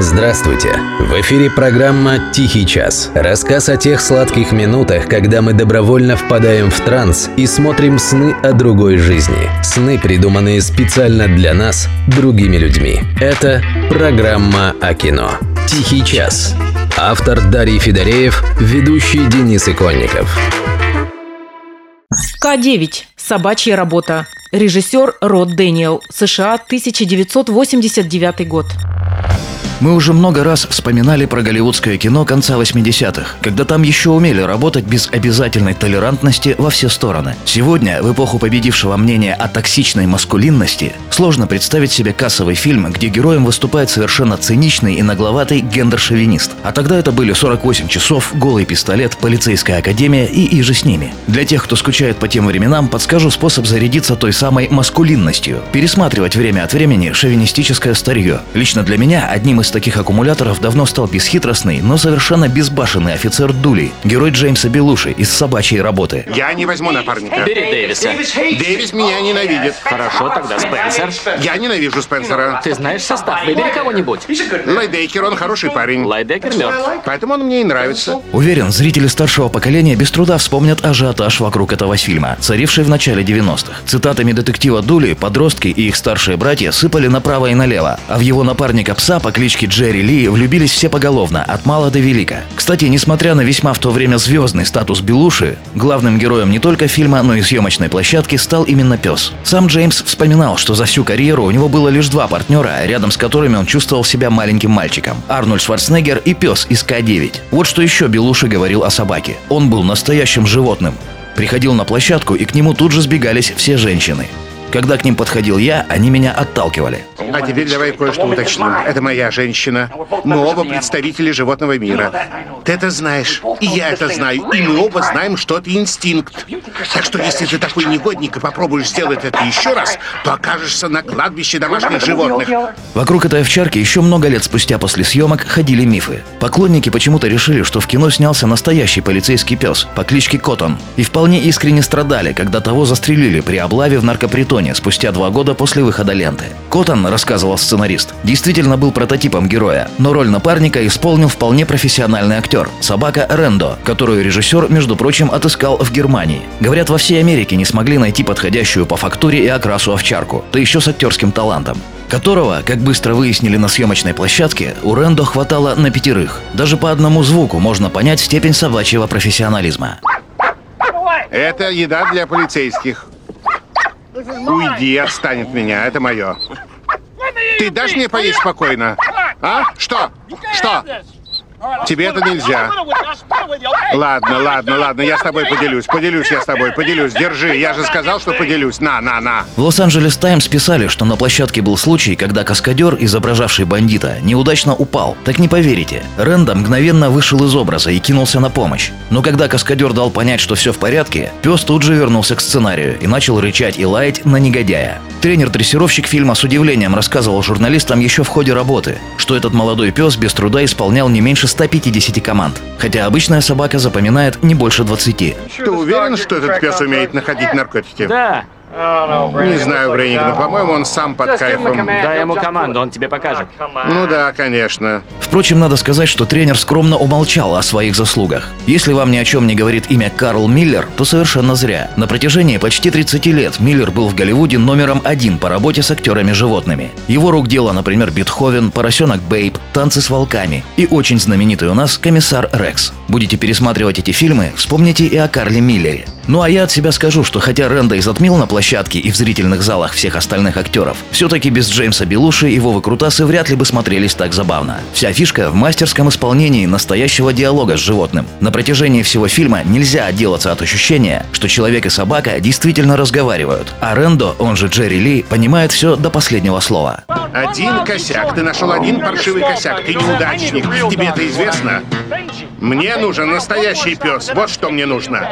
Здравствуйте! В эфире программа «Тихий час». Рассказ о тех сладких минутах, когда мы добровольно впадаем в транс и смотрим сны о другой жизни. Сны, придуманные специально для нас, другими людьми. Это программа о кино. «Тихий час». Автор Дарий Федореев, ведущий Денис Иконников. К-9. Собачья работа. Режиссер Род Дэниел. США, 1989 год. Мы уже много раз вспоминали про голливудское кино конца 80-х, когда там еще умели работать без обязательной толерантности во все стороны. Сегодня, в эпоху победившего мнения о токсичной маскулинности, сложно представить себе кассовый фильм, где героем выступает совершенно циничный и нагловатый гендер-шовинист. А тогда это были 48 часов, голый пистолет, полицейская академия и иже с ними. Для тех, кто скучает по тем временам, подскажу способ зарядиться той самой маскулинностью. Пересматривать время от времени шовинистическое старье. Лично для меня одним из из таких аккумуляторов давно стал бесхитростный, но совершенно безбашенный офицер Дули, герой Джеймса Белуши из «Собачьей работы». Я не возьму напарника. Бери Дэвиса. Дэвис меня ненавидит. Хорошо, тогда Спенсер. Я ненавижу Спенсера. Ты знаешь состав, выбери кого-нибудь. Лайдекер, он хороший парень. Лайдекер мертв. Поэтому он мне и нравится. Уверен, зрители старшего поколения без труда вспомнят ажиотаж вокруг этого фильма, царивший в начале 90-х. Цитатами детектива Дули подростки и их старшие братья сыпали направо и налево, а в его напарника пса по кличке Джерри Ли влюбились все поголовно, от мала до велика. Кстати, несмотря на весьма в то время звездный статус Белуши, главным героем не только фильма, но и съемочной площадки стал именно пес. Сам Джеймс вспоминал, что за всю карьеру у него было лишь два партнера, рядом с которыми он чувствовал себя маленьким мальчиком. Арнольд Шварценеггер и пес из К-9. Вот что еще Белуши говорил о собаке. Он был настоящим животным. Приходил на площадку, и к нему тут же сбегались все женщины. Когда к ним подходил я, они меня отталкивали. А теперь давай кое-что уточним. Это моя женщина. Мы оба представители животного мира. Ты это знаешь, и я это знаю, и мы оба знаем, что это инстинкт. Так что если ты такой негодник и попробуешь сделать это еще раз, то окажешься на кладбище домашних животных. Вокруг этой овчарки еще много лет спустя после съемок ходили мифы. Поклонники почему-то решили, что в кино снялся настоящий полицейский пес по кличке Коттон. И вполне искренне страдали, когда того застрелили при облаве в наркопритоне спустя два года после выхода ленты. Коттон, рассказывал сценарист, действительно был прототипом героя, но роль напарника исполнил вполне профессиональный актер, собака Рендо, которую режиссер, между прочим, отыскал в Германии. Говорят, во всей Америке не смогли найти подходящую по фактуре и окрасу овчарку, да еще с актерским талантом которого, как быстро выяснили на съемочной площадке, у Рендо хватало на пятерых. Даже по одному звуку можно понять степень собачьего профессионализма. Это еда для полицейских. Уйди, отстань от меня, это мое. Ты дашь мне поесть спокойно? А? Что? Что? Тебе это нельзя. Ладно, ладно, ладно, я с тобой поделюсь. Поделюсь я с тобой, поделюсь. Держи, я же сказал, что поделюсь. На, на, на. В Лос-Анджелес Таймс писали, что на площадке был случай, когда каскадер, изображавший бандита, неудачно упал. Так не поверите. Ренда мгновенно вышел из образа и кинулся на помощь. Но когда каскадер дал понять, что все в порядке, пес тут же вернулся к сценарию и начал рычать и лаять на негодяя. Тренер-дрессировщик фильма с удивлением рассказывал журналистам еще в ходе работы, что этот молодой пес без труда исполнял не меньше 150 команд, хотя обычная собака запоминает не больше 20. Ты уверен, что этот пес умеет находить наркотики? Да, Не знаю, Брейник, но, по-моему, он сам под кайфом. дай ему команду, он тебе покажет. Ну да, конечно. Впрочем, надо сказать, что тренер скромно умолчал о своих заслугах. Если вам ни о чем не говорит имя Карл Миллер, то совершенно зря. На протяжении почти 30 лет Миллер был в Голливуде номером один по работе с актерами-животными. Его рук дело, например, Бетховен, Поросенок Бейб, Танцы с волками и очень знаменитый у нас комиссар Рекс. Будете пересматривать эти фильмы, вспомните и о Карле Миллере. Ну а я от себя скажу, что хотя Ренда и затмил на площадке и в зрительных залах всех остальных актеров, все-таки без Джеймса Белуши его выкрутасы вряд ли бы смотрелись так забавно. Вся фишка в мастерском исполнении настоящего диалога с животным. На протяжении всего фильма нельзя отделаться от ощущения, что человек и собака действительно разговаривают, а Рендо, он же Джерри Ли, понимает все до последнего слова. Один косяк. Ты нашел один паршивый косяк. Ты неудачник. Тебе это известно? Мне нужен настоящий пес. Вот что мне нужно.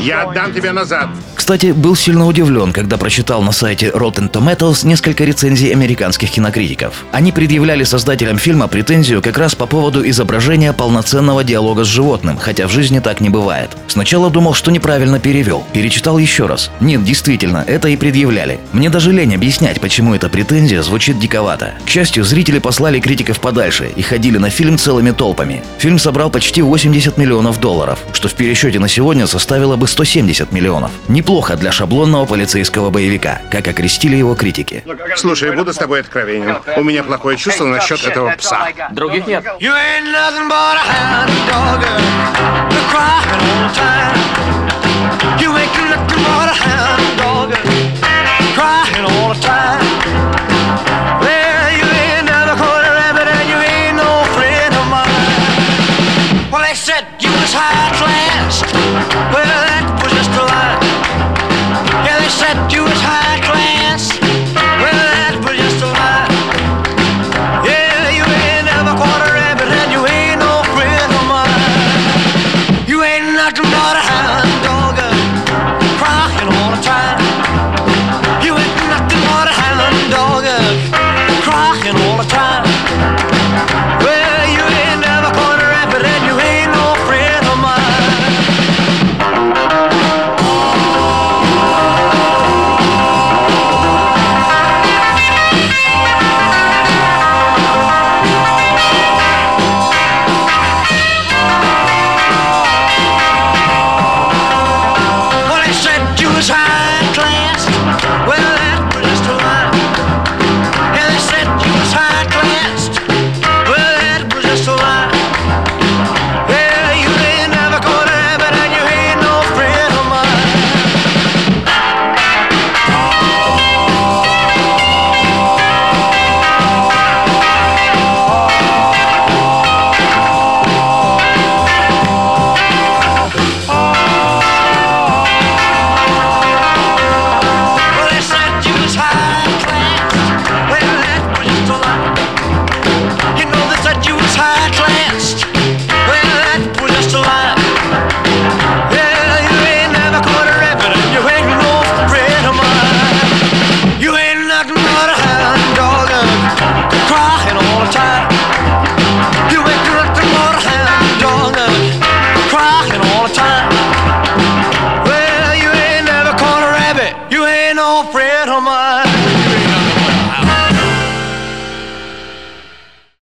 Я отдам тебя назад. Кстати, был сильно удивлен, когда прочитал на сайте Rotten Tomatoes несколько рецензий американских кинокритиков. Они предъявляли создателям фильма претензию как раз по поводу изображения полноценного диалога с животным, хотя в жизни так не бывает. Сначала думал, что неправильно перевел. Перечитал еще раз. Нет, действительно, это и предъявляли. Мне даже лень объяснять, почему эта претензия звучит диковато. К счастью, зрители послали критиков подальше и ходили на фильм целыми толпами. Фильм собрал почти 80 миллионов долларов, что в пересчете на сегодня составило бы 170 миллионов. Неплохо для шаблонного полицейского боевика, как окрестили его критики. Слушай, буду с тобой откровенен. У меня плохое чувство насчет этого пса. Других нет. You ain't